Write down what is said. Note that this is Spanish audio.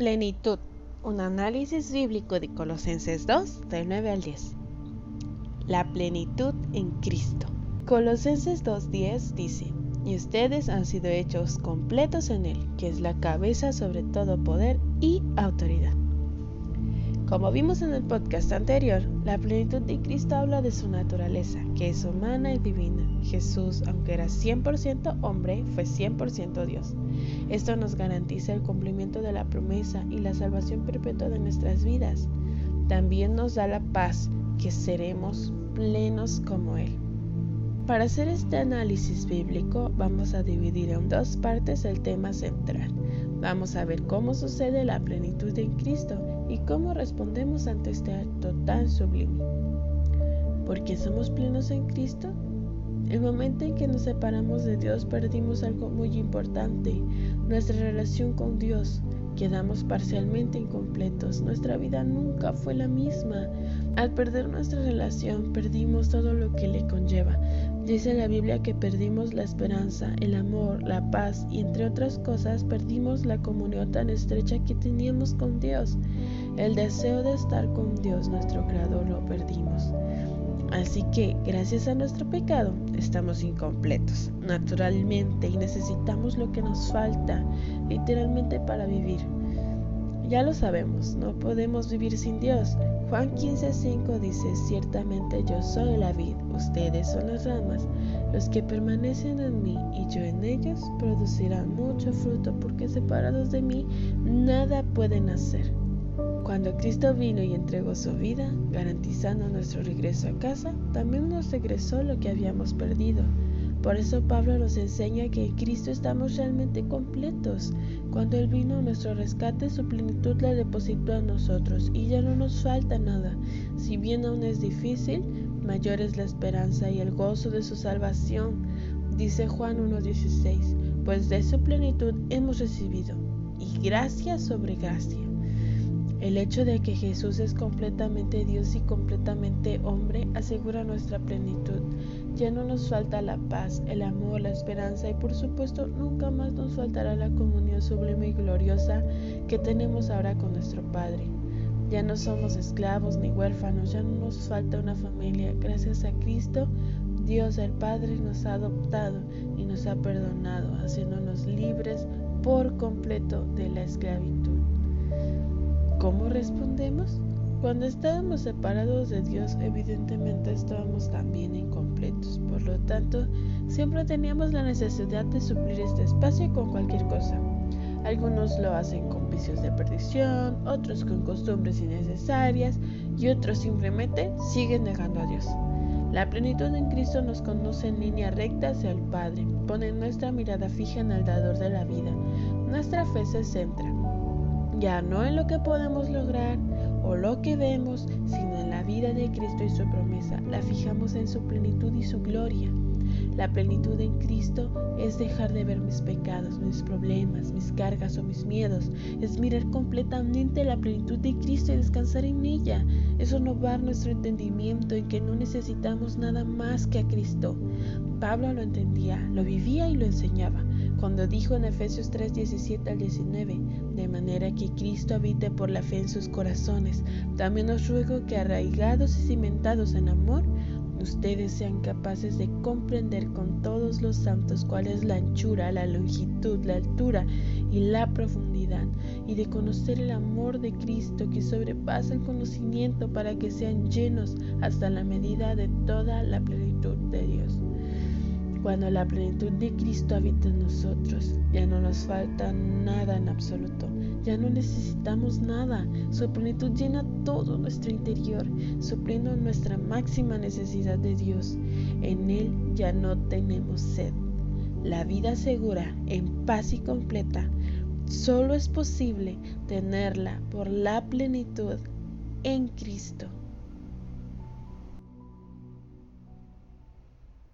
Plenitud. Un análisis bíblico de Colosenses 2, del 9 al 10. La plenitud en Cristo. Colosenses 2.10 dice, y ustedes han sido hechos completos en Él, que es la cabeza sobre todo poder y autoridad. Como vimos en el podcast anterior, la plenitud de Cristo habla de su naturaleza, que es humana y divina. Jesús, aunque era 100% hombre, fue 100% Dios. Esto nos garantiza el cumplimiento de la promesa y la salvación perpetua de nuestras vidas. También nos da la paz, que seremos plenos como Él. Para hacer este análisis bíblico vamos a dividir en dos partes el tema central. Vamos a ver cómo sucede la plenitud en Cristo y cómo respondemos ante este acto tan sublime. ¿Por qué somos plenos en Cristo? El momento en que nos separamos de Dios perdimos algo muy importante, nuestra relación con Dios. Quedamos parcialmente incompletos, nuestra vida nunca fue la misma. Al perder nuestra relación perdimos todo lo que le conlleva. Dice la Biblia que perdimos la esperanza, el amor, la paz y entre otras cosas perdimos la comunión tan estrecha que teníamos con Dios. El deseo de estar con Dios, nuestro Creador, lo perdimos. Así que, gracias a nuestro pecado, estamos incompletos, naturalmente, y necesitamos lo que nos falta, literalmente, para vivir. Ya lo sabemos, no podemos vivir sin Dios. Juan 15:5 dice, ciertamente yo soy la vid, ustedes son las ramas, los que permanecen en mí y yo en ellos producirán mucho fruto, porque separados de mí nada pueden hacer. Cuando Cristo vino y entregó su vida, garantizando nuestro regreso a casa, también nos regresó lo que habíamos perdido. Por eso Pablo nos enseña que en Cristo estamos realmente completos. Cuando Él vino a nuestro rescate, su plenitud la depositó en nosotros y ya no nos falta nada. Si bien aún es difícil, mayor es la esperanza y el gozo de su salvación. Dice Juan 1.16, pues de su plenitud hemos recibido, y gracia sobre gracia. El hecho de que Jesús es completamente Dios y completamente hombre asegura nuestra plenitud. Ya no nos falta la paz, el amor, la esperanza y por supuesto nunca más nos faltará la comunión sublime y gloriosa que tenemos ahora con nuestro Padre. Ya no somos esclavos ni huérfanos, ya no nos falta una familia. Gracias a Cristo, Dios el Padre nos ha adoptado y nos ha perdonado, haciéndonos libres por completo de la esclavitud. ¿Cómo respondemos? Cuando estábamos separados de Dios, evidentemente estábamos también incompletos. Por lo tanto, siempre teníamos la necesidad de suplir este espacio con cualquier cosa. Algunos lo hacen con vicios de perdición, otros con costumbres innecesarias y otros simplemente siguen negando a Dios. La plenitud en Cristo nos conduce en línea recta hacia el Padre, pone nuestra mirada fija en el dador de la vida. Nuestra fe se centra ya no en lo que podemos lograr o lo que vemos, sino en la vida de Cristo y su promesa. La fijamos en su plenitud y su gloria. La plenitud en Cristo es dejar de ver mis pecados, mis problemas, mis cargas o mis miedos. Es mirar completamente la plenitud de Cristo y descansar en ella. Es renovar nuestro entendimiento en que no necesitamos nada más que a Cristo. Pablo lo entendía, lo vivía y lo enseñaba cuando dijo en Efesios 3, 17 al 19, de manera que Cristo habite por la fe en sus corazones. También os ruego que arraigados y cimentados en amor, ustedes sean capaces de comprender con todos los santos cuál es la anchura, la longitud, la altura y la profundidad, y de conocer el amor de Cristo que sobrepasa el conocimiento para que sean llenos hasta la medida de toda la plenitud de Dios. Cuando la plenitud de Cristo habita en nosotros, ya no nos falta nada en absoluto, ya no necesitamos nada. Su plenitud llena todo nuestro interior, supliendo nuestra máxima necesidad de Dios. En Él ya no tenemos sed. La vida segura, en paz y completa, solo es posible tenerla por la plenitud en Cristo.